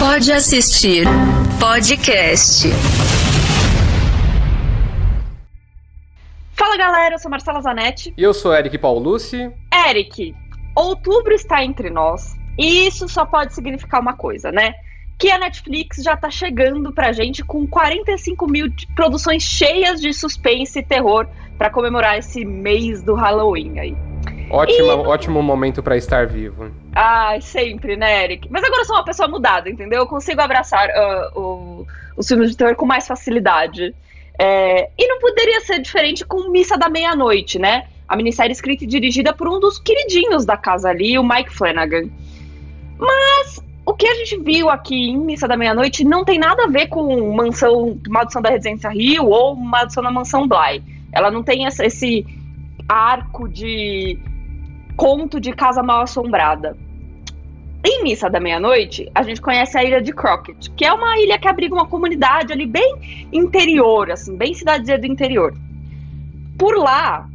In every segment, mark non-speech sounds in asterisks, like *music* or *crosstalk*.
Pode assistir podcast. Fala galera, eu sou Marcela Zanetti. E eu sou Eric Paulucci. Eric, outubro está entre nós e isso só pode significar uma coisa, né? Que a Netflix já tá chegando pra gente com 45 mil produções cheias de suspense e terror para comemorar esse mês do Halloween aí. Ótimo, e... ótimo momento para estar vivo. Ai, sempre, né, Eric? Mas agora eu sou uma pessoa mudada, entendeu? Eu consigo abraçar uh, o, os filmes de terror com mais facilidade. É, e não poderia ser diferente com Missa da Meia-Noite, né? A minissérie escrita e dirigida por um dos queridinhos da casa ali, o Mike Flanagan. Mas o que a gente viu aqui em Missa da Meia-Noite não tem nada a ver com Mansão, Maldição da Residência Rio ou Maldição da Mansão Bly. Ela não tem esse arco de conto de casa mal assombrada. Em Missa da Meia-Noite, a gente conhece a ilha de Crockett, que é uma ilha que abriga uma comunidade ali bem interior, assim, bem cidadezinha do interior. Por lá,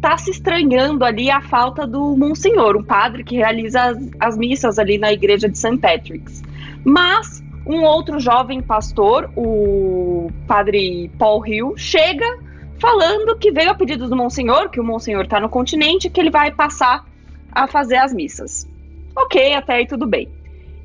tá se estranhando ali a falta do Monsenhor, um padre que realiza as, as missas ali na igreja de St. Patrick's. Mas um outro jovem pastor, o padre Paul Hill, chega falando que veio a pedido do Monsenhor, que o Monsenhor está no continente, que ele vai passar a fazer as missas. Ok, até aí tudo bem.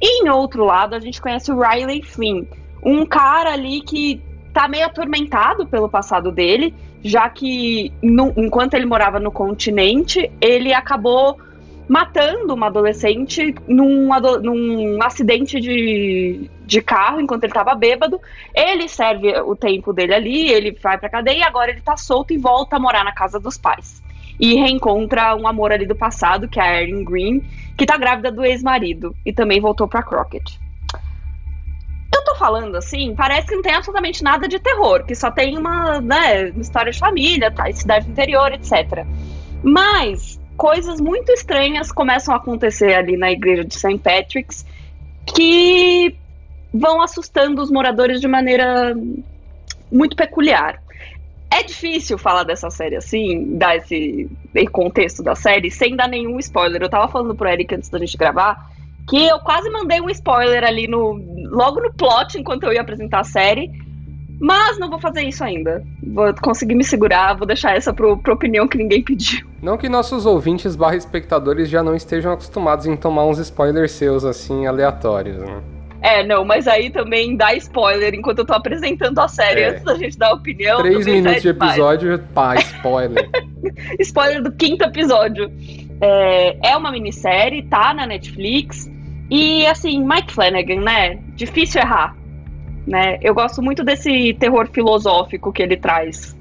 E em outro lado, a gente conhece o Riley Flynn, um cara ali que tá meio atormentado pelo passado dele, já que no, enquanto ele morava no continente, ele acabou matando uma adolescente num, num acidente de, de carro enquanto ele estava bêbado. Ele serve o tempo dele ali, ele vai pra cadeia e agora ele tá solto e volta a morar na casa dos pais. E reencontra um amor ali do passado, que é a Erin Green, que tá grávida do ex-marido e também voltou pra Crockett. Eu tô falando assim, parece que não tem absolutamente nada de terror, que só tem uma, né, história de família, tá, cidade interior, etc. Mas coisas muito estranhas começam a acontecer ali na igreja de St. Patrick's que vão assustando os moradores de maneira muito peculiar. É difícil falar dessa série assim, dar esse, contexto da série, sem dar nenhum spoiler. Eu tava falando pro Eric antes da gente gravar que eu quase mandei um spoiler ali no logo no plot enquanto eu ia apresentar a série mas não vou fazer isso ainda. Vou conseguir me segurar, vou deixar essa pro, pro opinião que ninguém pediu. Não que nossos ouvintes barra espectadores já não estejam acostumados em tomar uns spoilers seus, assim, aleatórios, né? É, não, mas aí também dá spoiler enquanto eu tô apresentando a série, é. antes da gente dar opinião. Três minutos de episódio, pá, spoiler. *laughs* spoiler do quinto episódio. É, é uma minissérie, tá na Netflix. E assim, Mike Flanagan, né? Difícil errar né? Eu gosto muito desse terror filosófico que ele traz.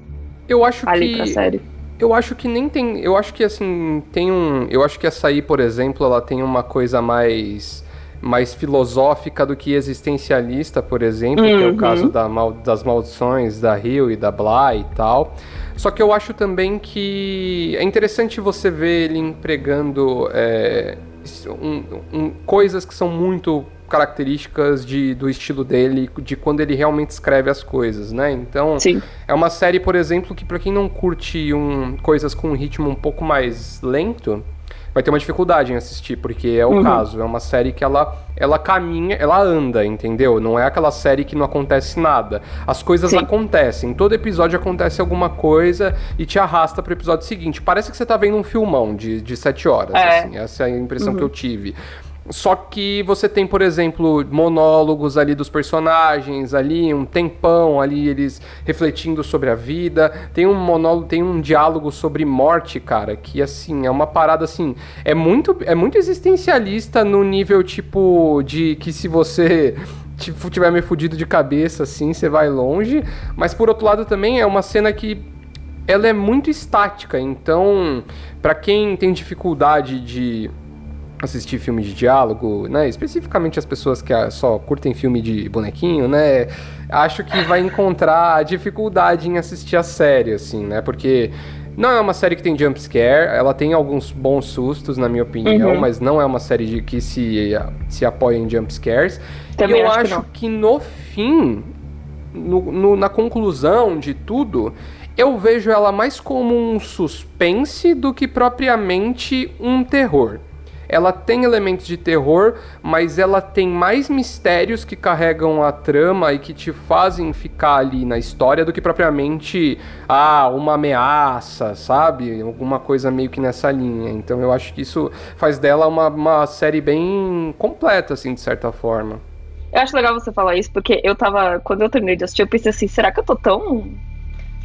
Eu acho ali que pra série. Eu acho que nem tem, eu acho que assim, tem um, eu acho que essa aí, por exemplo, ela tem uma coisa mais mais filosófica do que existencialista, por exemplo, uhum. que é o caso uhum. da mal, das maldições da Rio e da Bly e tal. Só que eu acho também que é interessante você ver ele empregando é, um, um, coisas que são muito características de, do estilo dele, de quando ele realmente escreve as coisas, né? Então, Sim. é uma série, por exemplo, que para quem não curte um, coisas com um ritmo um pouco mais lento, vai ter uma dificuldade em assistir, porque é o uhum. caso. É uma série que ela, ela caminha, ela anda, entendeu? Não é aquela série que não acontece nada. As coisas Sim. acontecem. Todo episódio acontece alguma coisa e te arrasta pro episódio seguinte. Parece que você tá vendo um filmão de, de sete horas, é. assim. Essa é a impressão uhum. que eu tive. Só que você tem, por exemplo, monólogos ali dos personagens, ali um tempão ali eles refletindo sobre a vida. Tem um monólogo, tem um diálogo sobre morte, cara, que assim, é uma parada assim, é muito é muito existencialista no nível tipo de que se você tiver meio fudido de cabeça assim, você vai longe, mas por outro lado também é uma cena que ela é muito estática, então para quem tem dificuldade de assistir filme de diálogo, né? Especificamente as pessoas que só curtem filme de bonequinho, né? Acho que vai encontrar dificuldade em assistir a série, assim, né? Porque não é uma série que tem jump scare, ela tem alguns bons sustos, na minha opinião, uhum. mas não é uma série de que se, se apoia em jump scares. Também e eu acho, acho que, que, no fim, no, no, na conclusão de tudo, eu vejo ela mais como um suspense do que propriamente um terror. Ela tem elementos de terror, mas ela tem mais mistérios que carregam a trama e que te fazem ficar ali na história do que propriamente ah, uma ameaça, sabe? Alguma coisa meio que nessa linha. Então eu acho que isso faz dela uma, uma série bem completa, assim, de certa forma. Eu acho legal você falar isso, porque eu tava. Quando eu terminei de assistir, eu pensei assim, será que eu tô tão.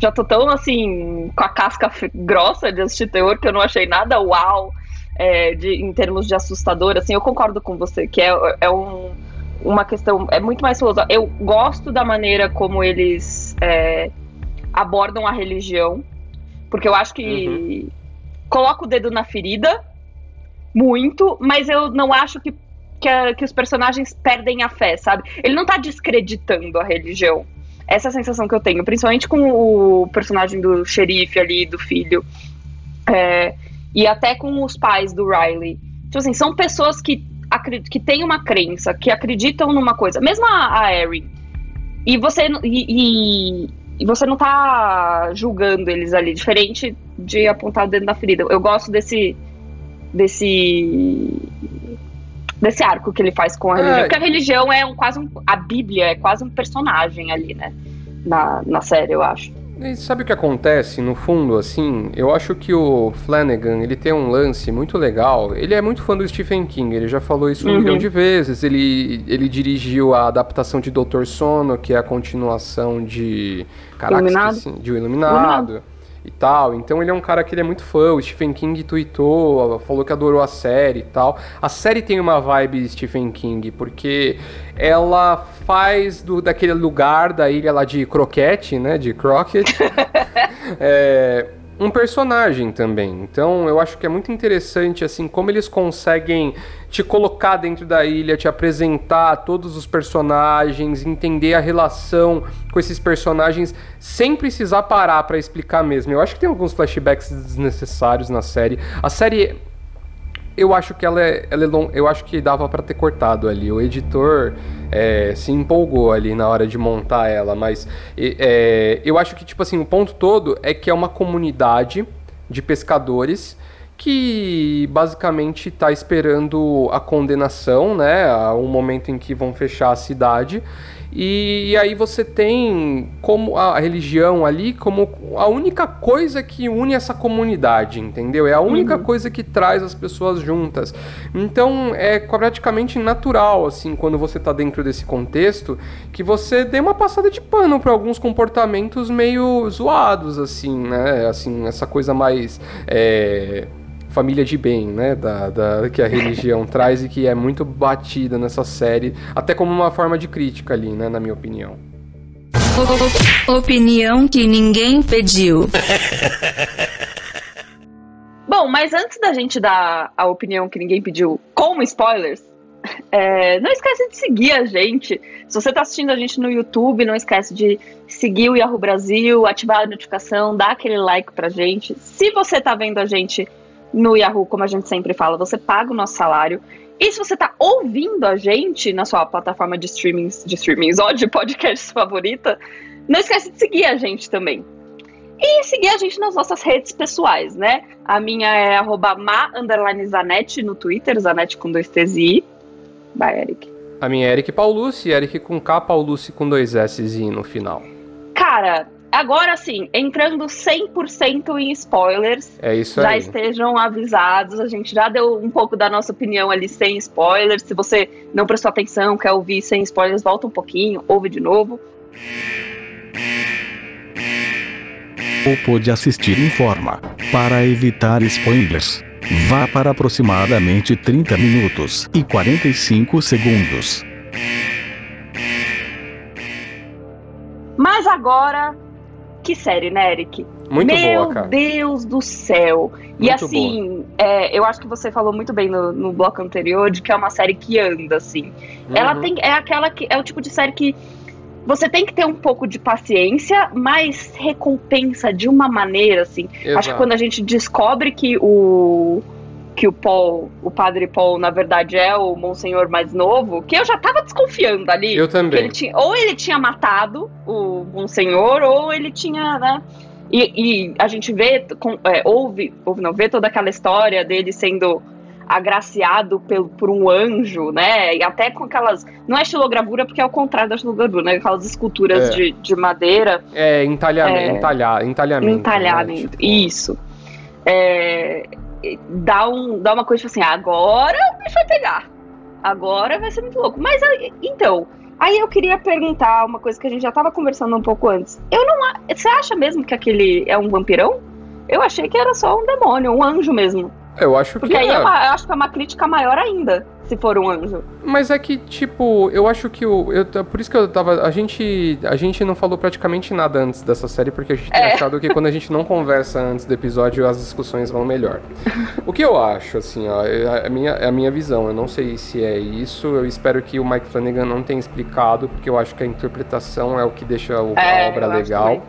Já tô tão assim, com a casca grossa de assistir terror que eu não achei nada uau é, de, em termos de assustador. Assim, eu concordo com você, que é, é um, uma questão. É muito mais filosófica. Eu gosto da maneira como eles é, abordam a religião, porque eu acho que uhum. coloca o dedo na ferida muito, mas eu não acho que que, a, que os personagens perdem a fé, sabe? Ele não tá descreditando a religião. Essa é a sensação que eu tenho, principalmente com o personagem do xerife ali, do filho. É, e até com os pais do Riley. Tipo assim, são pessoas que, que têm uma crença, que acreditam numa coisa. Mesmo a, a Erin. E você, e, e, e, você não tá julgando eles ali, diferente de apontar o dedo na ferida. Eu gosto desse. desse desse arco que ele faz com a religião. É. Porque a religião é um, quase um. A Bíblia é quase um personagem ali, né? Na, na série, eu acho. E sabe o que acontece, no fundo, assim? Eu acho que o Flanagan, ele tem um lance muito legal. Ele é muito fã do Stephen King, ele já falou isso um uhum. milhão de vezes. Ele, ele dirigiu a adaptação de Doutor Sono, que é a continuação de... Caraca, Iluminado. Esqueci, de O Iluminado. Iluminado e tal. Então ele é um cara que ele é muito fã. O Stephen King tweetou, falou que adorou a série e tal. A série tem uma vibe Stephen King, porque ela faz do, daquele lugar da ilha lá de Croquete, né? De Crockett. *laughs* é, um personagem também. Então eu acho que é muito interessante assim como eles conseguem te colocar dentro da ilha, te apresentar todos os personagens, entender a relação com esses personagens sem precisar parar para explicar mesmo. Eu acho que tem alguns flashbacks desnecessários na série. A série eu acho que ela é, ela é long, eu acho que dava para ter cortado ali. O editor é, se empolgou ali na hora de montar ela, mas é, eu acho que tipo assim o ponto todo é que é uma comunidade de pescadores que basicamente está esperando a condenação, né, o momento em que vão fechar a cidade e, e aí você tem como a religião ali como a única coisa que une essa comunidade, entendeu? É a única uhum. coisa que traz as pessoas juntas. Então é praticamente natural, assim, quando você está dentro desse contexto, que você dê uma passada de pano para alguns comportamentos meio zoados, assim, né? Assim, essa coisa mais. É família de bem, né? Da, da, que a religião *laughs* traz e que é muito batida nessa série, até como uma forma de crítica ali, né? Na minha opinião. Opinião que ninguém pediu. *laughs* Bom, mas antes da gente dar a opinião que ninguém pediu com spoilers, é, não esquece de seguir a gente. Se você está assistindo a gente no YouTube, não esquece de seguir o Yahoo Brasil, ativar a notificação, dar aquele like pra gente. Se você está vendo a gente no Yahoo, como a gente sempre fala, você paga o nosso salário. E se você está ouvindo a gente na sua plataforma de streamings, de streamings ou de podcasts favorita, não esquece de seguir a gente também. E seguir a gente nas nossas redes pessoais, né? A minha é arroba ma, Zanetti no Twitter, Zanetti com dois T's e I. Vai, Eric. A minha é Eric Paulucci, Eric com K, Paulucci com dois S's e no final. Cara, Agora sim, entrando 100% em spoilers. É isso já aí. Já estejam avisados. A gente já deu um pouco da nossa opinião ali sem spoilers. Se você não prestou atenção, quer ouvir sem spoilers, volta um pouquinho, ouve de novo. Ou pode assistir em forma. Para evitar spoilers, vá para aproximadamente 30 minutos e 45 segundos. Mas agora que série, né, Eric? Muito Meu boa, cara. Meu Deus do céu. Muito e assim, é, eu acho que você falou muito bem no, no, bloco anterior de que é uma série que anda, assim. Uhum. Ela tem. É aquela que. É o tipo de série que você tem que ter um pouco de paciência, mas recompensa de uma maneira, assim. Exato. Acho que quando a gente descobre que o que o Paul, o padre Paul, na verdade é o Monsenhor mais novo, que eu já tava desconfiando ali. Eu também. Ele tinha, ou ele tinha matado o Monsenhor, ou ele tinha, né? E, e a gente vê, com, é, ouve, ouve, não, vê toda aquela história dele sendo agraciado pelo, por um anjo, né? E até com aquelas. Não é estilogravura, porque é o contrário da estilogravura, né? Aquelas esculturas É. de, de madeira. É, entalhamento, É. entalha, entalhamento. né? Entalhamento. Tipo, Isso. É, dá, um, dá uma coisa tipo assim, agora o bicho vai pegar. Agora vai ser muito louco. Mas então, aí eu queria perguntar uma coisa que a gente já tava conversando um pouco antes. Eu não. Você acha mesmo que aquele é um vampirão? Eu achei que era só um demônio, um anjo mesmo. Eu acho Porque que aí é. é uma- eu acho que é uma crítica maior ainda, se for um anjo. Mas é que, tipo, eu acho que o. Eu, por isso que eu tava. A gente. A gente não falou praticamente nada antes dessa série, porque a gente tem É. achado que quando a gente não conversa antes do episódio, as discussões vão melhor. o que eu acho, assim, ó, é a minha, é a minha visão. Eu não sei se é isso. Eu espero que o Mike Flanagan não tenha explicado, porque eu acho que a interpretação é o que deixa o- É, a obra legal. também.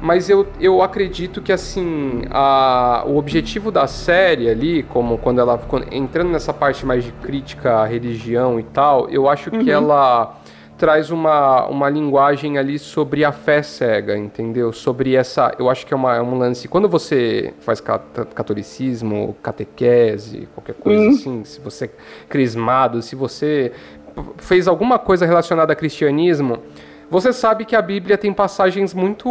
Mas eu, eu acredito que, assim, a, o objetivo da série ali, como quando ela. quando- entrando nessa parte mais de crítica à religião e tal, eu acho que Uhum. ela traz uma, uma linguagem ali sobre a fé cega, entendeu? Sobre essa. Eu acho que é, uma, é um lance. Quando você faz cat- catolicismo, catequese, qualquer coisa Hum. assim, se você é crismado, se você fez alguma coisa relacionada a cristianismo. Você sabe que a Bíblia tem passagens muito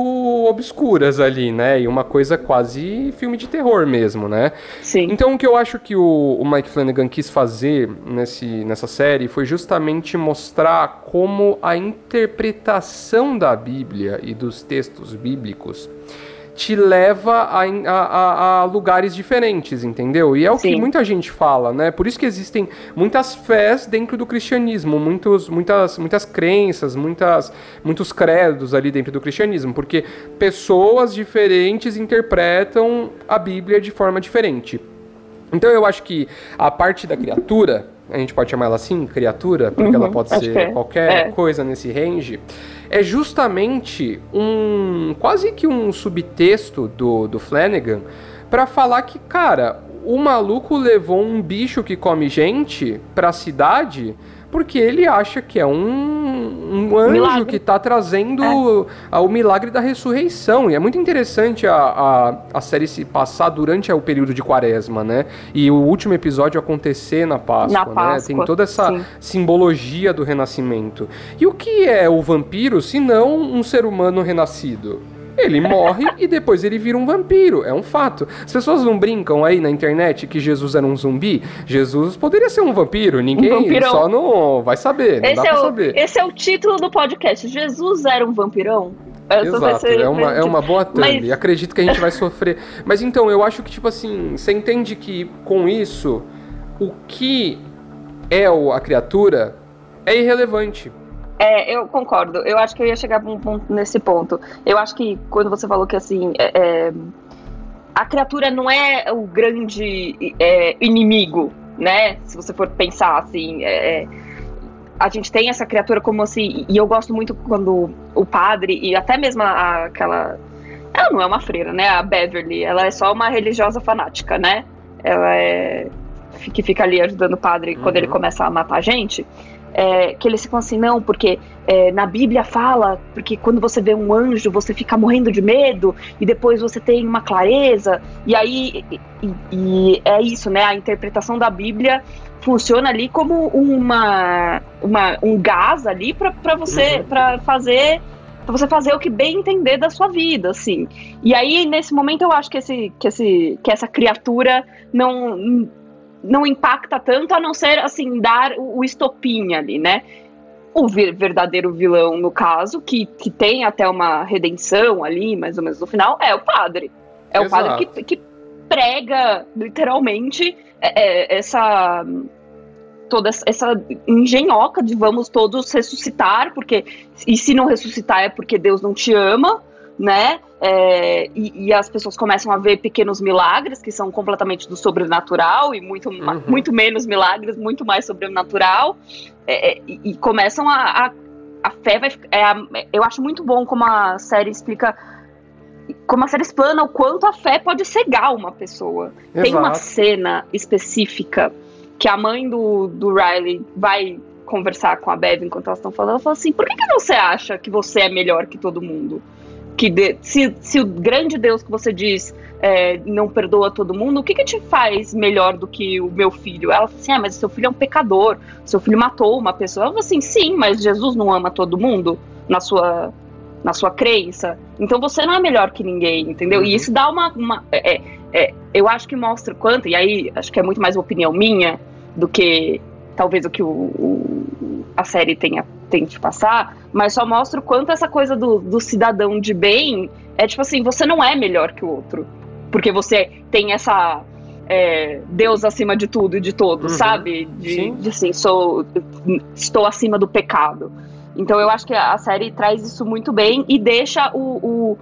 obscuras ali, né? E uma coisa quase filme de terror mesmo, né? Sim. Então o que eu acho que o, o Mike Flanagan quis fazer nesse, nessa série foi justamente mostrar como a interpretação da Bíblia e dos textos bíblicos te leva a, a- a- lugares diferentes, entendeu? E é o que Sim. muita gente fala, né? Por isso que existem muitas fés dentro do cristianismo, muitos, muitas, muitas crenças, muitas, muitos credos ali dentro do cristianismo, porque pessoas diferentes interpretam a Bíblia de forma diferente. Então eu acho que a parte da criatura, a gente pode chamar ela assim, criatura, porque Uhum, ela pode ser é. qualquer É. coisa nesse range, é justamente um quase que um subtexto do, do Flanagan pra falar que, cara, o maluco levou um bicho que come gente pra cidade porque ele acha que é um, um anjo Milagre. que tá trazendo a- o milagre da ressurreição. E é muito interessante a, a, a série se passar durante o período de quaresma, né? E o último episódio acontecer na Páscoa, Na né? Páscoa, Tem toda essa sim. simbologia do renascimento. E o que é o vampiro se não um ser humano renascido? Ele morre e depois ele vira um vampiro, é um fato. As pessoas não brincam aí na internet que Jesus era um zumbi. Jesus poderia ser um vampiro, ninguém vampirão. só não vai saber, não Esse dá é, o, saber. esse é o título do podcast. Jesus era um vampirão? Exato, é uma, é uma boa thumb. Mas- Acredito que a gente vai sofrer. Mas então, eu acho que, tipo assim, você entende que com isso, o que é a criatura é irrelevante. É, eu concordo. Eu acho que eu ia chegar num ponto- nesse ponto. Eu acho que quando você falou que assim. é- é, a criatura não é o grande é, inimigo, né? Se você for pensar assim. é, é, a gente tem essa criatura como assim. E eu gosto muito quando o padre, e até mesmo a- aquela. Ela não é uma freira, né? A Beverly. Ela é só uma religiosa fanática, né? Ela é. Que fica ali ajudando o padre quando Uhum. ele começa a matar gente. É, que eles ficam assim, não, porque é, na Bíblia fala, porque quando você vê um anjo, você fica morrendo de medo, e depois você tem uma clareza, e aí e, e- é isso, né? A interpretação da Bíblia funciona ali como uma, uma um gás ali para você Uhum. para fazer pra você fazer o que bem entender da sua vida, assim. E aí nesse momento eu acho que esse que esse que essa criatura não não impacta tanto a não ser assim dar o, o estopim ali, né? O ver- verdadeiro vilão no caso, que, que tem até uma redenção ali, mais ou menos no final, é o padre. É o Exato. padre que, que prega literalmente é, é, essa toda essa engenhoca de vamos todos ressuscitar, porque e se não ressuscitar é porque Deus não te ama, né? É, e, e as pessoas começam a ver pequenos milagres que são completamente do sobrenatural e muito, Uhum. muito menos milagres, muito mais sobrenatural, é, é, e, e começam a, a, a fé vai é eu acho muito bom como a série explica como a série explana o quanto a fé pode cegar uma pessoa. Tem uma Exato. cena específica que a mãe do, do Riley vai conversar com a Bev enquanto elas estão falando. Ela fala assim: por que, que você acha que você é melhor que todo mundo? Que de- se, se o grande Deus que você diz é, não perdoa todo mundo, o que, que te faz melhor do que o meu filho? Ela fala assim: ah, mas seu filho é um pecador, seu filho matou uma pessoa. Eu falo assim: sim, mas Jesus não ama todo mundo na sua, na sua crença. Então você não é melhor que ninguém, entendeu? E Uhum. isso dá uma. uma é, é, eu acho que mostra quanto, e aí acho que é muito mais uma opinião minha do que talvez o que o, o- a série tenha tente te passar, mas só mostra o quanto essa coisa do, do cidadão de bem é tipo assim, você não é melhor que o outro. Porque você tem essa é, Deus acima de tudo e de todos, Uhum. sabe? De, Sim. de assim, sou, estou acima do pecado. Então eu acho que a série traz isso muito bem e deixa o, o-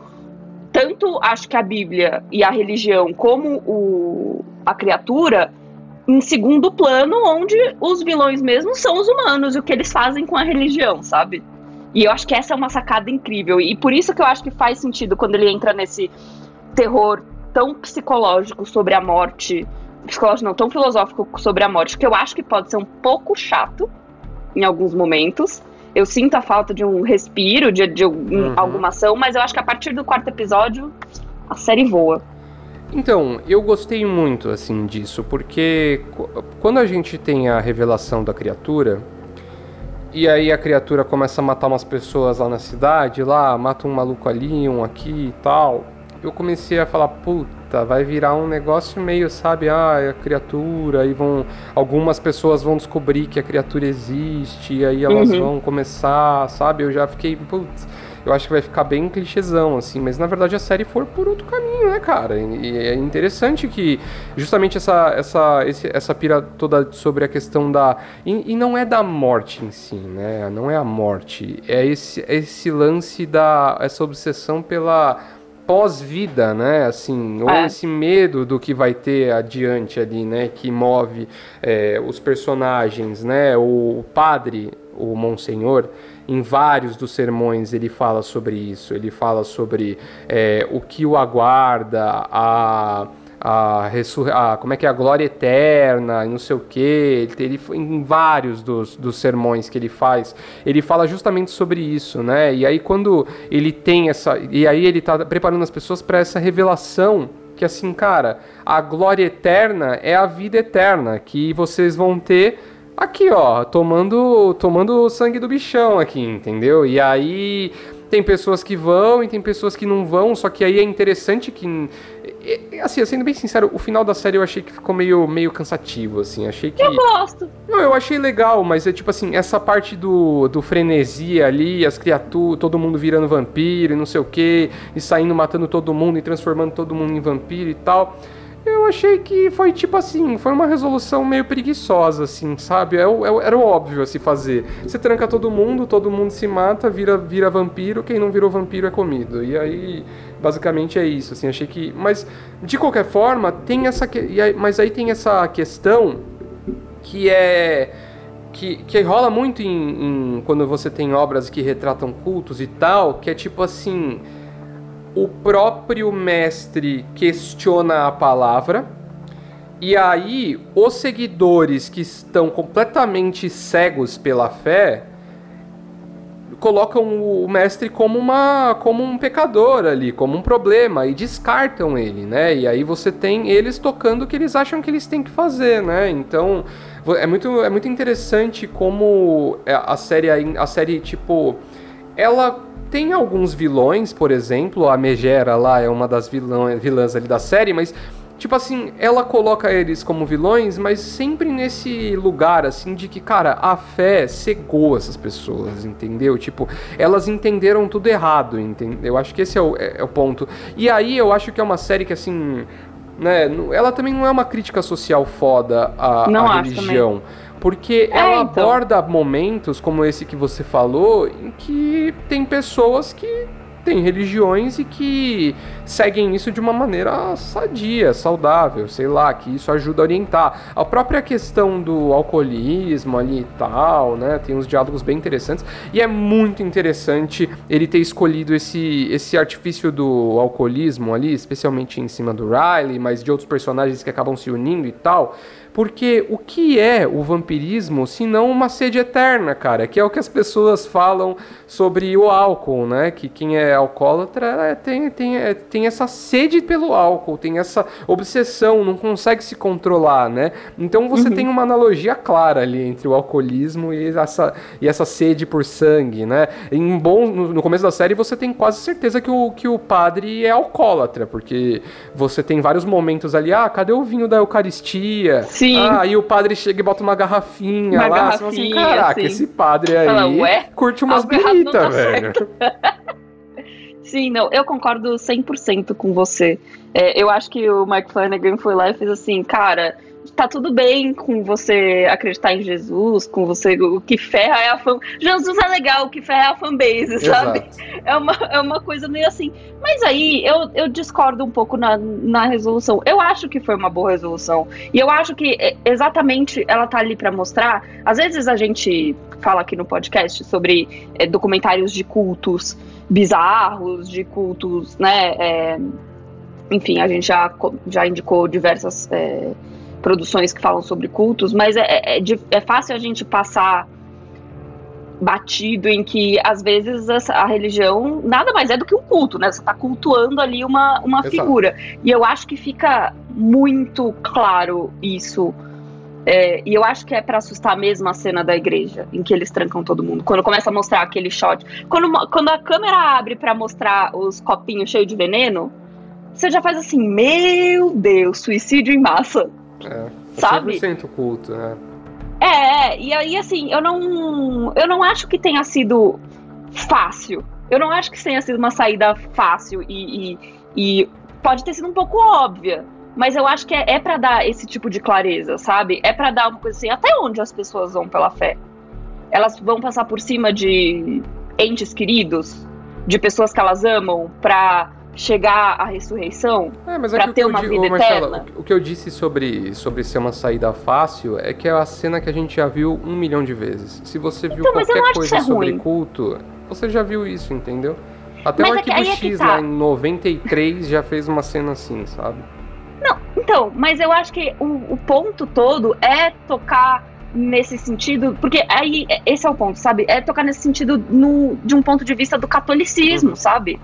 tanto acho que a Bíblia e a religião como o, a criatura em segundo plano, onde os vilões mesmo são os humanos e o que eles fazem com a religião, sabe? E eu acho que essa é uma sacada incrível. E por isso que eu acho que faz sentido quando ele entra nesse terror tão psicológico sobre a morte. Psicológico não, tão filosófico sobre a morte, que eu acho que pode ser um pouco chato em alguns momentos. Eu sinto a falta de um respiro, de, de um- Uhum. alguma ação, mas eu acho que a partir do quarto episódio a série voa. Então, eu gostei muito assim disso, porque qu- quando a gente tem a revelação da criatura, e aí a criatura começa a matar umas pessoas lá na cidade, lá, mata um maluco ali, um aqui e tal, eu comecei a falar, puta, vai virar um negócio meio, sabe, ah, é a criatura, e vão. Algumas pessoas vão descobrir que a criatura existe, e aí elas Uhum. vão começar, sabe? Eu já fiquei, putz, eu acho que vai ficar bem clichêzão, assim, mas na verdade a série for por outro caminho, né, cara? E e é interessante que justamente essa, essa, esse- essa pira toda sobre a questão da. E, e não é da morte em si, né? Não é a morte. É esse, esse lance da. essa obsessão pela pós-vida, né? Assim, ou É. esse medo do que vai ter adiante ali, né? Que move é, os personagens, né? O, o padre, o Monsenhor, em vários dos sermões ele fala sobre isso. Ele fala sobre é, o que o aguarda, a a, a- como é que é a glória eterna, não sei o que. Ele, ele em vários dos, dos sermões que ele faz, ele fala justamente sobre isso, né? E aí quando ele tem essa, e aí ele tá preparando as pessoas para essa revelação que assim, cara, a glória eterna é a vida eterna que vocês vão ter aqui, ó, tomando tomando o sangue do bichão aqui, entendeu? E aí tem pessoas que vão e tem pessoas que não vão, só que aí é interessante que assim, sendo bem sincero, o final da série eu achei que ficou meio, meio cansativo, assim. Achei que. Eu gosto. Não, eu achei legal, mas é tipo assim, essa parte do, do frenesi ali, as criaturas, todo mundo virando vampiro e não sei o que, e saindo matando todo mundo e transformando todo mundo em vampiro e tal. Eu achei que foi tipo assim, foi uma resolução meio preguiçosa, assim, sabe? É, o- é o- era o óbvio a se fazer. Você tranca todo mundo, todo mundo se mata, vira, vira vampiro, quem não virou vampiro é comido. E aí, basicamente é isso, assim, achei que. Mas, de qualquer forma, tem essa. Mas aí tem essa questão que é que, que rola muito em, em- quando você tem obras que retratam cultos e tal, que é tipo assim, o próprio mestre questiona a palavra e aí os seguidores que estão completamente cegos pela fé colocam o mestre como uma como um pecador ali, como um problema e descartam ele, né? E aí você tem eles tocando o que eles acham que eles têm que fazer, né? Então é muito é muito interessante como é, a série a série tipo ela tem alguns vilões, por exemplo, a Megera lá é uma das vilã, vilãs ali da série, mas tipo assim, ela coloca eles como vilões, mas sempre nesse lugar assim de que, cara, a fé cegou essas pessoas, entendeu? Tipo, elas entenderam tudo errado, entendeu? Eu acho que esse é o, é- é o ponto. E aí eu acho que é uma série que assim, né, ela também não é uma crítica social foda à, à religião. Porque É, ela então. aborda momentos como esse que você falou, em que tem pessoas que têm religiões e que seguem isso de uma maneira sadia, saudável, sei lá, que isso ajuda a orientar. A própria questão do alcoolismo ali e tal, né? Tem uns diálogos bem interessantes. E é muito interessante ele ter escolhido esse, esse artifício do alcoolismo ali, especialmente em cima do Riley, mas de outros personagens que acabam se unindo e tal Porque o que é o vampirismo se não uma sede eterna, cara? Que é o que as pessoas falam sobre o álcool, né? Que quem é alcoólatra tem, tem, é, tem essa sede pelo álcool, tem essa obsessão, não consegue se controlar, né? Então você uhum. tem uma analogia clara ali entre o alcoolismo e essa, e essa sede por sangue, né? Em bom, no, no começo da série você tem quase certeza que o, que o padre é alcoólatra, porque você tem vários momentos ali, ah, cadê o vinho da Eucaristia? Sim. Ah, aí o padre chega e bota uma garrafinha uma lá, assim, garrafinha, assim, caraca, sim. esse padre aí Fala, curte umas biritas, tá velho. *laughs* Sim, não, eu concordo 100% com você. É, eu acho que o Mike Flanagan foi lá e fez assim, cara, tá tudo bem com você acreditar em Jesus, com você. O que ferra é a fan. Jesus é legal, o que ferra é a fanbase, sabe? É uma, é uma coisa meio assim. Mas aí eu, eu discordo um pouco na, na resolução. Eu acho que foi uma boa resolução. E eu acho que é, exatamente ela tá ali para mostrar. Às vezes a gente fala aqui no podcast sobre é, documentários de cultos bizarros, de cultos, né? É, enfim, a gente já, já indicou diversas. É, produções que falam sobre cultos, mas é, é, é, é fácil a gente passar batido em que às vezes a, religião nada mais é do que um culto, né? Você está cultuando ali uma, uma figura. E eu acho que fica muito claro isso. É, e eu acho que é para assustar mesmo a cena da igreja, em que eles trancam todo mundo. Quando começa a mostrar aquele shot. Quando, quando a câmera abre para mostrar os copinhos cheios de veneno, você já faz assim: Meu Deus, suicídio em massa. É, sabe? 100% culto, né? É, é, e aí assim, eu não, eu não acho que tenha sido fácil. Eu não acho que tenha sido uma saída fácil e, e, e pode ter sido um pouco óbvia. Mas eu acho que é, é para dar esse tipo de clareza, sabe? É para dar uma coisa assim, até onde as pessoas vão pela fé? Elas vão passar por cima de entes queridos, de pessoas que elas amam, pra chegar à ressurreição é, mas é para ter uma digo, vida Marcela, eterna. O que eu disse sobre, sobre ser uma saída fácil é que é a cena que a gente já viu um milhão de vezes. Se você viu então, qualquer coisa é sobre ruim. culto, você já viu isso, entendeu? Até mas o é Arquivo é X tá. lá em 93 já fez uma cena assim, sabe? Não, então, mas eu acho que o, o ponto todo é tocar nesse sentido, porque aí esse é o ponto, sabe? É tocar nesse sentido no, de um ponto de vista do catolicismo, uhum. sabe?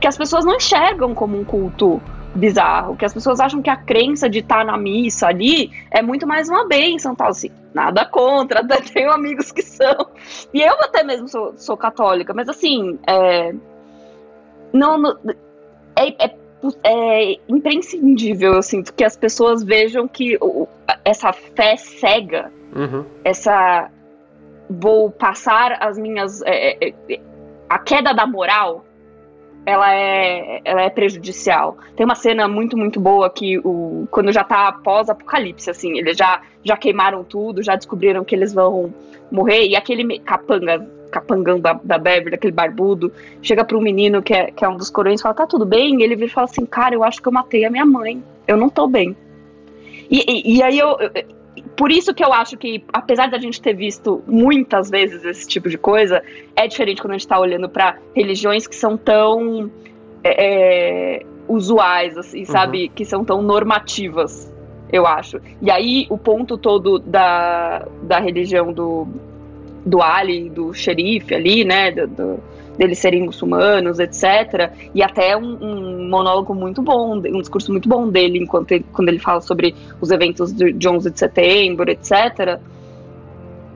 Que as pessoas não enxergam como um culto bizarro, que as pessoas acham que a crença de estar na missa ali é muito mais uma bênção, tal assim. Nada contra, *laughs* até tenho amigos que são. E eu até mesmo sou, sou católica, mas assim, é, não, não é, é, é, imprescindível, eu sinto, que as pessoas vejam que o, essa fé cega, uhum. essa vou passar as minhas. É, é, a queda da moral ela é, ela é prejudicial. Tem uma cena muito, muito boa que o, quando já tá pós-apocalipse, assim, eles já, já queimaram tudo, já descobriram que eles vão morrer, e aquele capanga, capangão da, da Beverly, aquele barbudo, chega para um menino que é, que é um dos coroinhos e fala, tá tudo bem? E ele vira e fala assim, cara, eu acho que eu matei a minha mãe, eu não tô bem. E, e, e aí eu, por isso que eu acho que, apesar da gente ter visto muitas vezes esse tipo de coisa, é diferente quando a gente está olhando para religiões que são tão é, é, usuais, assim, sabe? Uhum. Que são tão normativas, eu acho. E aí, o ponto todo da, da religião do, do Ali, do xerife ali, né? Do, do, deles serem muçulmanos, etc. E até um, um, monólogo muito bom, um discurso muito bom dele, enquanto ele, quando ele fala sobre os eventos de 11 de setembro, etc.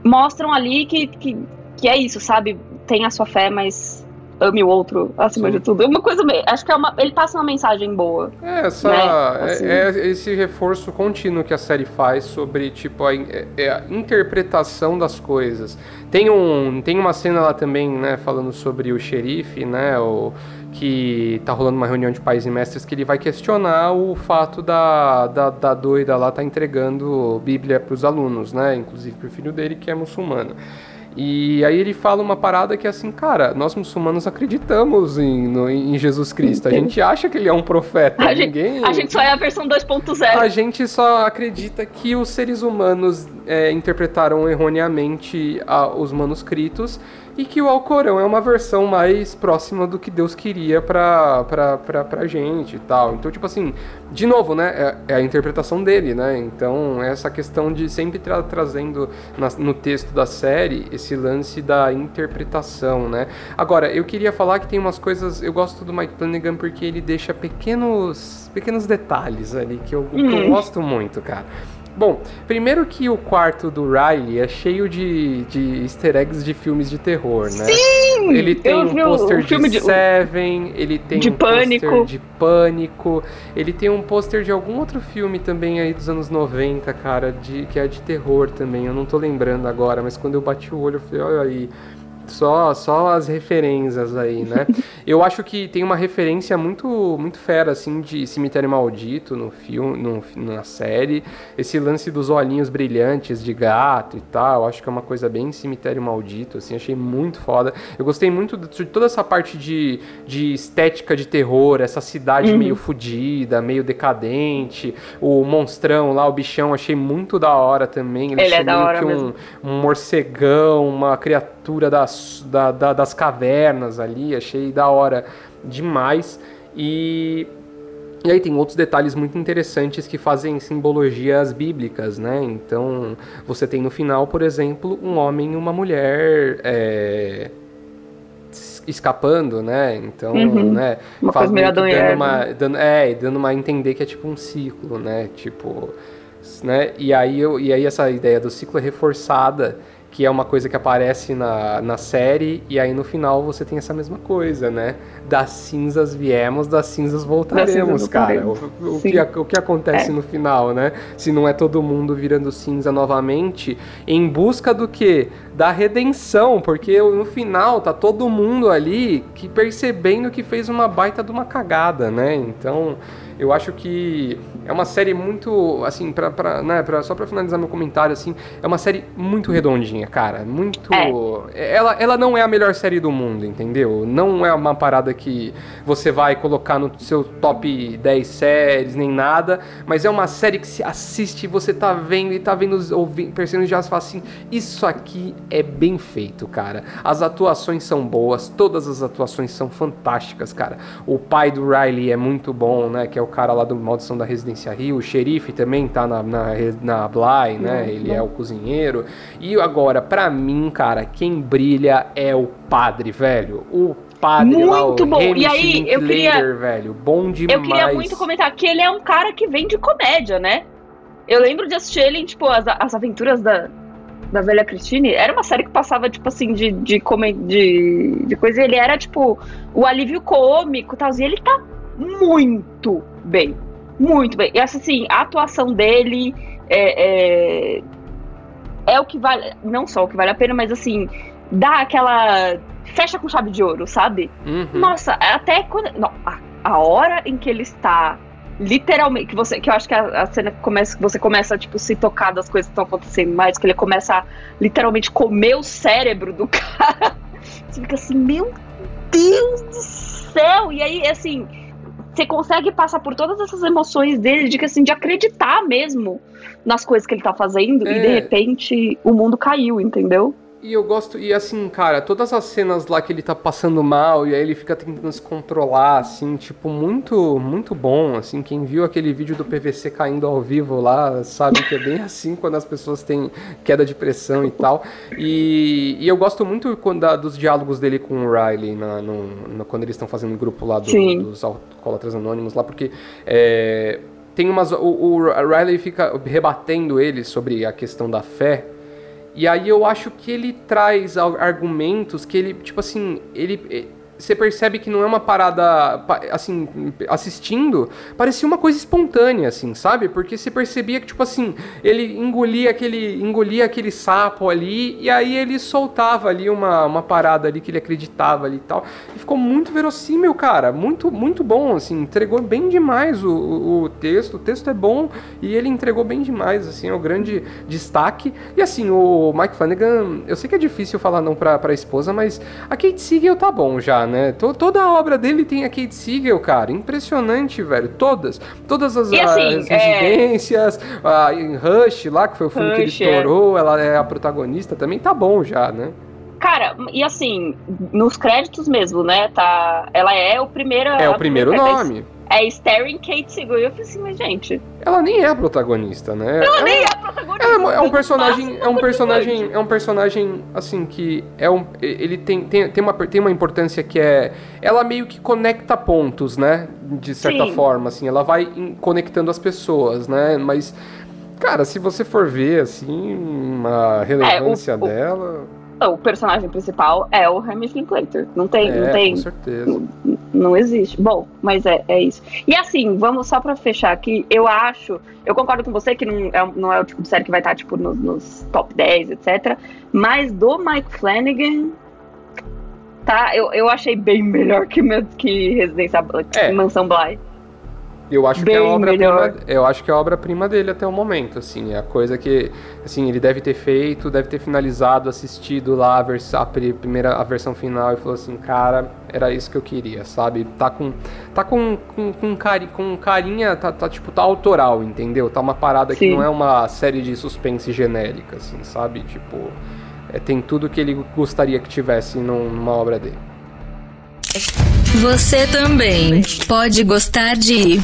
Mostram ali que, que, que é isso, sabe? Tem a sua fé, mas ame o outro acima Sim. de tudo. É uma coisa, acho que é uma, ele passa uma mensagem boa. É, essa, né? É, assim. é, é, esse reforço contínuo que a série faz sobre tipo a, é a, interpretação das coisas. Tem um, tem uma cena lá também, né, falando sobre o xerife, né, o que tá rolando uma reunião de pais e mestres que ele vai questionar o fato da, da, da doida lá tá entregando Bíblia para os alunos, né, inclusive pro filho dele que é muçulmano. E aí ele fala uma parada que é assim, cara, nós muçulmanos acreditamos em, no, em Jesus Cristo. A gente acha que ele é um profeta. A, Ninguém... gente, a gente só é a versão 2.0. A gente só acredita que os seres humanos é, interpretaram erroneamente a- os manuscritos e que o Alcorão é uma versão mais próxima do que Deus queria pra, pra, pra, pra gente e tal. Então, tipo assim, de novo, né? É, é a interpretação dele, né? Então, essa questão de sempre tra trazendo na- no texto da série esse lance da interpretação, né? Agora, eu queria falar que tem umas coisas. Eu gosto do Mike Flanagan porque ele deixa pequenos, pequenos detalhes ali que eu, que eu Hum. gosto muito, cara. Bom, primeiro que o quarto do Riley é cheio de, de easter eggs de filmes de terror, né? Sim! Ele tem um pôster de, de. Seven, ele tem de um pôster Pânico. de Pânico, ele tem um pôster de algum outro filme também aí dos anos 90, cara, de, que é de terror também, eu não tô lembrando agora, mas quando eu bati o olho eu falei, olha aí, só, só as referências aí, né? *laughs* eu acho que tem uma referência muito, muito fera, assim, de Cemitério Maldito no filme, no, na série, esse lance dos olhinhos brilhantes de gato e tal, acho que é uma coisa bem Cemitério Maldito, assim, achei muito foda. Eu gostei muito de toda essa parte de, de estética de terror, essa cidade meio fodida, meio decadente, o monstrão lá, o bichão, achei muito da hora também. Ele é achou da hora que um, mesmo. um morcegão, uma criatura das, da- da- das cavernas ali, achei da hora demais. E e aí tem outros detalhes muito interessantes que fazem simbologias bíblicas, né? Então, você tem no final, por exemplo, um homem e uma mulher é, es- escapando, né? Então, Uhum. né? Uma faz coisa meio dando uma, dando, é, dando uma a entender que é tipo um ciclo, né? Tipo, né? E aí, eu, e aí essa ideia do ciclo é reforçada que é uma coisa que aparece na, na série, e aí no final você tem essa mesma coisa, né? Das cinzas viemos, das cinzas voltaremos, cinzas cara. O, o que, o que acontece É. no final, né? Se não é todo mundo virando cinza novamente, em busca do quê? Da redenção, porque no final tá todo mundo ali que percebendo que fez uma baita de uma cagada, né? Então, eu acho que é uma série muito, assim, pra, pra, né, pra, só pra finalizar meu comentário, assim, é uma série muito redondinha, cara. Muito. Ela, ela não é a melhor série do mundo, entendeu? Não é uma parada que você vai colocar no seu top 10 séries, nem nada, mas é uma série que se assiste, você tá vendo e tá vendo, ouvindo, percebendo já fala assim: isso aqui é bem feito, cara. As atuações são boas, todas as atuações são fantásticas, cara. O pai do Riley é muito bom, né? Que é o cara lá do Maldição da Residência Rio. O xerife também tá na, na, na Bly, né? Ele é o cozinheiro. E agora, pra mim, cara, quem brilha é o padre, velho. O padre lá, o Muito bom. E aí, eu queria- velho. Bom demais. Eu queria muito comentar que ele é um cara que vem de comédia, né? Eu lembro de assistir ele em, tipo, as, as aventuras da, da velha Christine. Era uma série que passava, tipo assim, de, de, come- de, de coisa. E ele era, tipo, o alívio cômico e tal. E ele tá muito bem. Muito bem. E assim, a atuação dele é, é, é o que vale. Não só o que vale a pena, mas assim, dá aquela. Fecha com chave de ouro, sabe? Uhum. Nossa, até quando. Não, a, a hora em que ele está literalmente. Que, você, que eu acho que a, a cena que começa, que você começa a tipo, se tocar das coisas que estão acontecendo mais, que ele começa a literalmente comer o cérebro do *laughs* cara. Você fica assim, meu Deus do céu! E aí, assim, você consegue passar por todas essas emoções dele, de que assim, de acreditar mesmo nas coisas que ele tá fazendo, e de É. repente o mundo caiu, entendeu? E eu gosto, e assim, cara, todas as cenas lá que ele tá passando mal e aí ele fica tentando se controlar, assim, tipo, muito, muito bom, assim, quem viu aquele vídeo do PVC caindo ao vivo lá, sabe que é bem *laughs* assim quando as pessoas têm queda de pressão e tal. E, e eu gosto muito quando, dos diálogos dele com o Riley, na, no, no- quando eles estão fazendo o grupo lá do- dos alcoólatras anônimos lá, porque é, tem umas. O, o Riley fica rebatendo ele sobre a questão da fé. E aí eu acho que ele traz argumentos que ele, tipo assim, ele. Você percebe que não é uma parada, pa- assim, assistindo, parecia uma coisa espontânea, assim, sabe? Porque você percebia que, tipo assim, ele engolia aquele, engolia aquele sapo ali, e aí ele soltava ali uma, uma parada ali que ele acreditava ali e tal. E ficou muito verossímil, cara. Muito, muito bom, assim, entregou bem demais o, o, o texto. O texto é bom e ele entregou bem demais, assim, é o grande destaque. E assim, o Mike Flanagan, eu sei que é difícil falar não pra, pra esposa, mas a Kate Siegel tá bom já, né? To- toda a obra dele tem a Kate Siegel, cara. Impressionante, velho. Todas. Todas as, E assim, as é- residências, a, em Rush lá, que foi o filme que ele Rush, é. estourou, ela é a protagonista também, tá bom já, né? Cara, e assim, nos créditos mesmo, né? Tá, ela é o primeiro. É o primeiro nome. É Staring Kate. E eu falei assim, mas gente, Ela nem é a protagonista, né? ela nem é a protagonista. Ela é um personagem, é um personagem, coadjuvante. é um personagem assim que é um, ele tem, tem, tem uma tem uma importância que é, ela meio que conecta pontos, né? De certa Sim. forma, assim, ela vai conectando as pessoas, né? Mas cara, se você for ver assim a relevância É, o- o- dela, O personagem principal é o Hamish Linklater. Não tem, é, não tem. com certeza. Não existe. Bom, mas é, é isso. E assim, vamos só pra fechar aqui, eu acho, eu concordo com você que não é, não é o tipo de série que vai estar, tipo, nos, nos top 10, etc. Mas do Mike Flanagan, tá, eu, eu achei bem melhor que, meu- que Residência que É. Mansão Bly. Eu acho que é a Bem obra-prima, eu acho que é a obra-prima dele até o momento, assim, é a coisa que, assim, ele deve ter feito, deve ter finalizado, assistido lá a, vers a pri- primeira a versão final e falou assim, cara, era isso que eu queria, sabe? Tá com tá com com, com, cari com carinha, tá, tá tipo tá autoral, entendeu? Tá uma parada que Sim. não é uma série de suspense genérica, assim, sabe? Tipo, é, tem tudo que ele gostaria que tivesse num- numa obra dele. Você também pode gostar de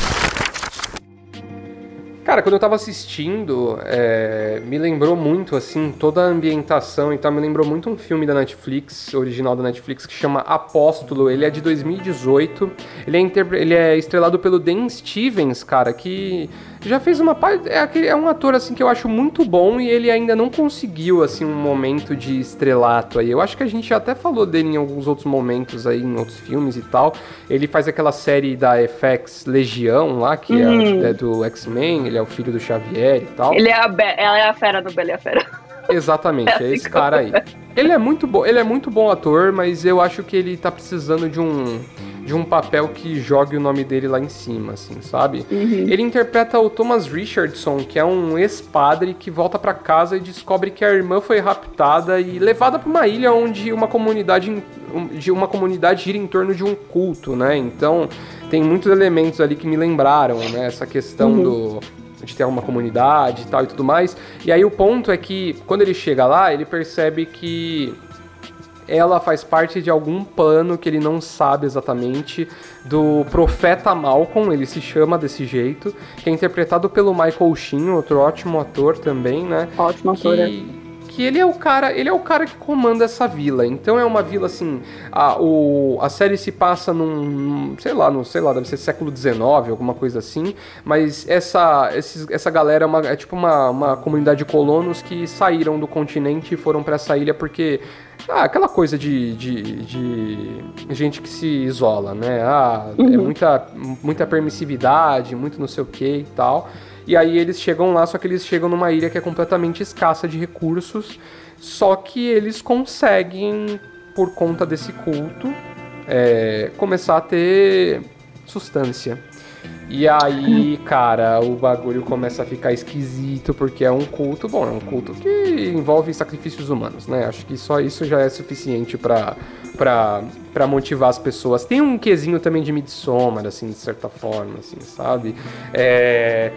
Cara, quando eu tava assistindo, é, me lembrou muito, assim, toda a ambientação e tal, me lembrou muito um filme da Netflix, original da Netflix, que chama Apóstolo. Ele é de 2018. Ele é, ele é estrelado pelo Dan Stevens, cara, que já fez uma parte. É, aquele- é um ator, assim, que eu acho muito bom e ele ainda não conseguiu, assim, um momento de estrelato aí. Eu acho que a gente até falou dele em alguns outros momentos aí, em outros filmes e tal. Ele faz aquela série da FX Legião lá, que Uhum. é, é do X-Men, ele é o filho do Xavier e tal. Ele é a, Be- ela é a fera do Bela e a Fera. *laughs* Exatamente, é esse cara aí. *laughs* Ele é muito bom, ele é muito bom ator, mas eu acho que ele tá precisando de um de um papel que jogue o nome dele lá em cima, assim, sabe? Ele interpreta o Thomas Richardson, que é um ex-padre que volta pra casa e descobre que a irmã foi raptada e levada pra uma ilha onde uma comunidade de uma comunidade gira em torno de um culto, né? Então, tem muitos elementos ali que me lembraram, né, essa questão do de ter uma comunidade e tal e tudo mais. E aí o ponto é que quando ele chega lá, ele percebe que ela faz parte de algum plano que ele não sabe exatamente do profeta Malcolm, ele se chama desse jeito, que é interpretado pelo Michael Sheen, outro ótimo ator também, né? Ótimo ator, é. que, que ele é o cara, ele é o cara que comanda essa vila. Então é uma vila assim, a, o, a série se passa num, sei lá, no, sei lá, deve ser século XIX, alguma coisa assim, mas essa esses, essa galera é, uma, é tipo uma, uma comunidade de colonos que saíram do continente e foram pra essa ilha porque ah, aquela coisa de, de, de gente que se isola, né? Ah, é muita, muita permissividade, muito não sei o que e tal. E aí eles chegam lá, só que eles chegam numa ilha que é completamente escassa de recursos. Só que eles conseguem, por conta desse culto, é, começar a ter substância. E aí, cara, o bagulho começa a ficar esquisito, porque é um culto, bom, é um culto que envolve sacrifícios humanos, né? Acho que só isso já é suficiente pra, pra motivar as pessoas. Tem um quesinho também de Midsommar, assim, de certa forma, assim, sabe? É,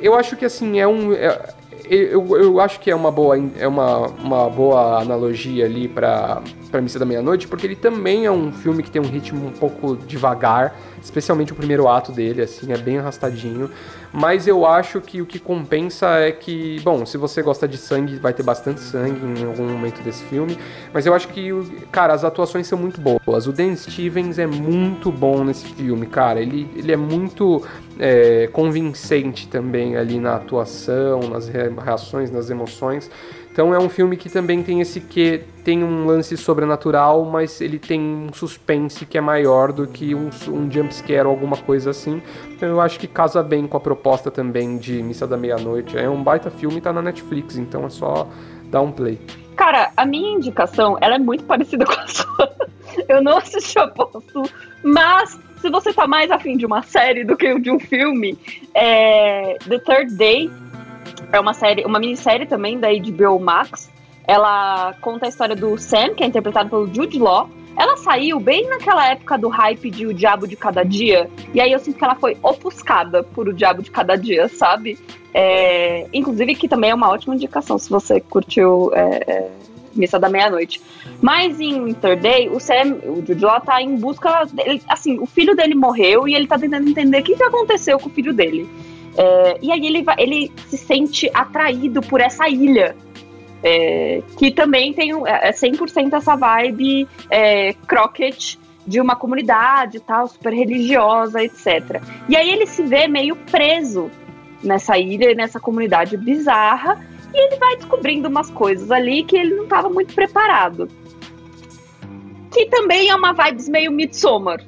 eu acho que, assim, é um... é- eu, eu acho que é uma boa, é uma, uma boa analogia ali pra Missa da Meia-Noite, porque ele também é um filme que tem um ritmo um pouco devagar, especialmente o primeiro ato dele, assim, é bem arrastadinho. Mas eu acho que o que compensa é que, bom, se você gosta de sangue, vai ter bastante sangue em algum momento desse filme. Mas eu acho que, cara, as atuações são muito boas. O Dan Stevens é muito bom nesse filme, cara. Ele, ele é muito é, convincente também ali na atuação, nas re- reações, nas emoções. Então é um filme que também tem esse que tem um lance sobrenatural, mas ele tem um suspense que é maior do que um, um jumpscare ou alguma coisa assim. Então eu acho que casa bem com a proposta também de Missa da Meia-Noite. É um baita filme tá na Netflix, então é só dar um play. Cara, a minha indicação, ela é muito parecida com a sua. *laughs* Eu não assisti a Apóstolo, mas se você tá mais afim de uma série do que de um filme, é The Third Day é uma série, uma minissérie também da HBO Max. Ela conta a história do Sam, que é interpretado pelo Jude Law, Ela saiu bem naquela época do hype de O Diabo de Cada Dia, e aí eu sinto que ela foi ofuscada por O Diabo de Cada Dia, sabe? É, inclusive, que também é uma ótima indicação se você curtiu é, é, Missa da Meia-Noite. Mas em Winter Day, o Sam, o Jude Law tá em busca. Dele, assim, o filho dele morreu e ele tá tentando entender o que, que aconteceu com o filho dele. É, e aí ele, ele se sente atraído por essa ilha. É, que também tem é 100% essa vibe é, de uma comunidade tal, super religiosa, etc. E aí ele se vê meio preso nessa ilha, nessa comunidade bizarra, e ele vai descobrindo umas coisas ali que ele não estava muito preparado. Que também é uma vibes meio Midsommar.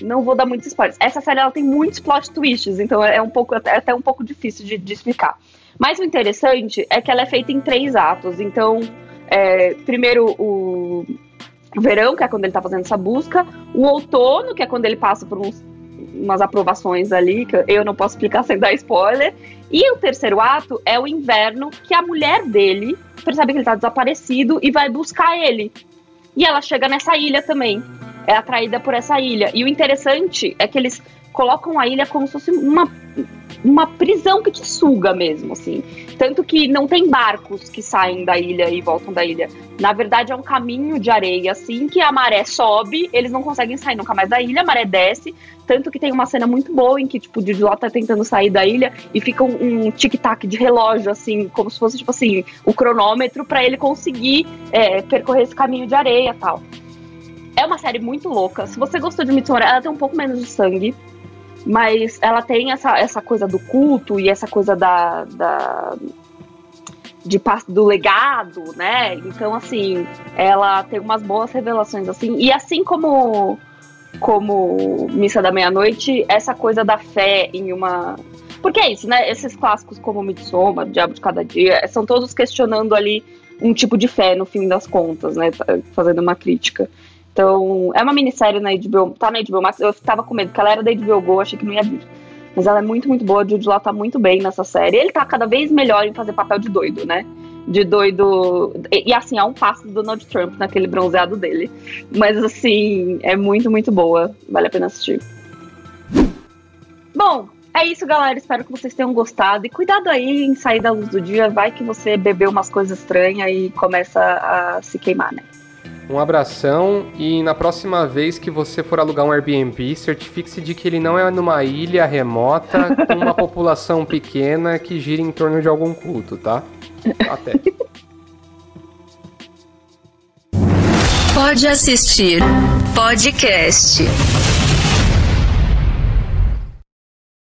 Não vou dar muitos spoilers. Essa série ela tem muitos plot twists, então é um pouco é até um pouco difícil de, de explicar. Mas o interessante é que ela é feita em três atos. Então, é, primeiro o verão, que é quando ele está fazendo essa busca, o outono, que é quando ele passa por uns umas aprovações ali, que eu não posso explicar sem dar spoiler. E o terceiro ato é o inverno, que a mulher dele percebe que ele tá desaparecido e vai buscar ele. E ela chega nessa ilha também. É atraída por essa ilha. E o interessante é que eles colocam a ilha como se fosse uma uma prisão que te suga mesmo, assim. Tanto que não tem barcos que saem da ilha e voltam da ilha. Na verdade, é um caminho de areia, assim, que a maré sobe, eles não conseguem sair nunca mais da ilha, a maré desce. Tanto que tem uma cena muito boa em que, tipo, o Didlot tá tentando sair da ilha e fica um, um tic-tac de relógio, assim, como se fosse, tipo assim, o cronômetro para ele conseguir é, percorrer esse caminho de areia tal. É uma série muito louca. Se você gostou de Midsommar, ela tem um pouco menos de sangue mas ela tem essa, essa coisa do culto e essa coisa da, da de do legado, né? Então assim, ela tem umas boas revelações assim. E assim como como Missa da Meia-Noite, essa coisa da fé em uma porque é isso, né? Esses clássicos como Midsommar, Diabo de Cada Dia, são todos questionando ali um tipo de fé no fim das contas, né? Fazendo uma crítica. Então, é uma minissérie na HBO, tá na HBO Max. Eu tava com medo, porque ela era da HBO Go, achei que não ia vir. Mas ela é muito, muito boa. O Jude Law tá muito bem nessa série. Ele tá cada vez melhor em fazer papel de doido, né? De doido. E, e assim, há um passo do Donald Trump naquele bronzeado dele. Mas assim, é muito, muito boa. Vale a pena assistir. Bom, é isso, galera. Espero que vocês tenham gostado. E cuidado aí em sair da luz do dia. Vai que você bebeu umas coisas estranhas e começa a se queimar, né? Um abração e na próxima vez que você for alugar um Airbnb, certifique-se de que ele não é numa ilha remota *laughs* com uma população pequena que gira em torno de algum culto, tá? Até. Pode assistir podcast.